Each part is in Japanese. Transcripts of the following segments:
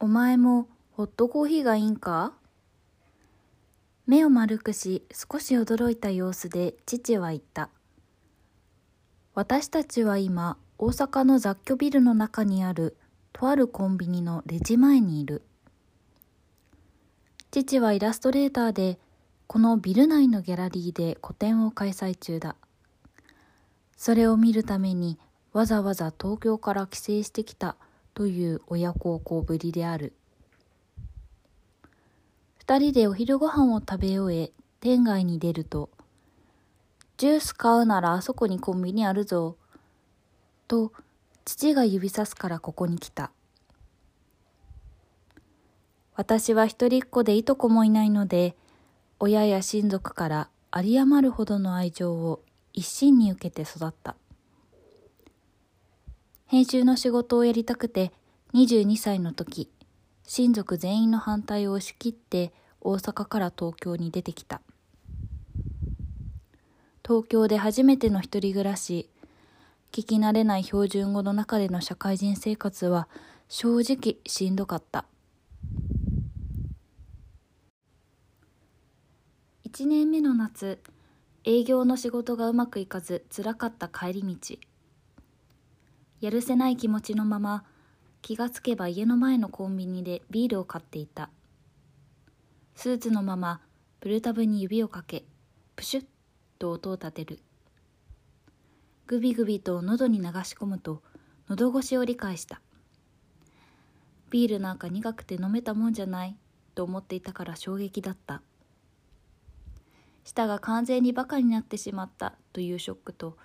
お前もホットコーヒーがいいんか？目を丸くし少し驚いた様子で父は言った。私たちは今大阪の雑居ビルの中にあるとあるコンビニのレジ前にいる。父はイラストレーターでこのビル内のギャラリーで個展を開催中だ。それを見るためにわざわざ東京から帰省してきたという親孝行ぶりである。二人でお昼ご飯を食べ終え、店外に出ると、ジュース買うならあそこにコンビニあるぞ。と、父が指さすからここに来た。私は一人っ子でいとこもいないので、親や親族から有り余るほどの愛情を一心に受けて育った。編集の仕事をやりたくて22歳の時、親族全員の反対を押し切って大阪から東京に出てきた。東京で初めての一人暮らし聞き慣れない標準語の中での社会人生活は正直しんどかった。1年目の夏営業の仕事がうまくいかずつらかった帰り道。やるせない気持ちのまま気がつけば家の前のコンビニでビールを買っていた。スーツのままプルタブに指をかけプシュッと音を立てる。グビグビと喉に流し込むと喉越しを理解した。ビールなんか苦くて飲めたもんじゃないと思っていたから衝撃だった。舌が完全にバカになってしまったというショックと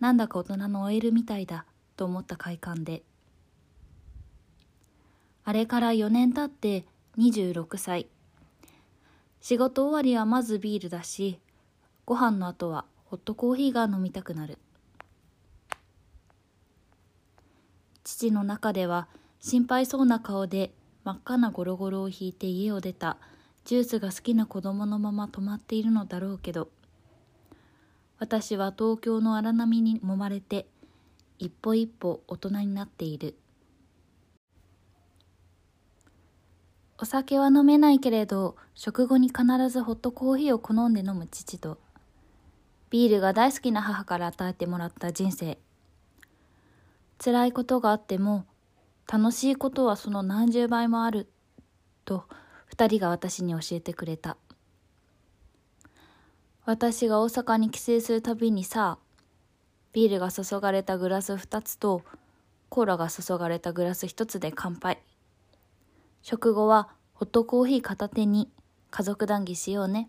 なんだか大人の OL みたいだ。と思った快感であれから4年経って26歳。仕事終わりはまずビールだし、ご飯の後はホットコーヒーが飲みたくなる。父の中では心配そうな顔で真っ赤なゴロゴロを引いて家を出たジュースが好きな子供のまま止まっているのだろうけど、私は東京の荒波に揉まれて一歩一歩大人になっている。お酒は飲めないけれど食後に必ずホットコーヒーを好んで飲む父とビールが大好きな母から与えてもらった人生辛いことがあっても楽しいことはその何十倍もあると二人が私に教えてくれた私が大阪に帰省するたびにさビールが注がれたグラス2つとコーラが注がれたグラス1つで乾杯食後はホットコーヒー片手に家族談義しようね。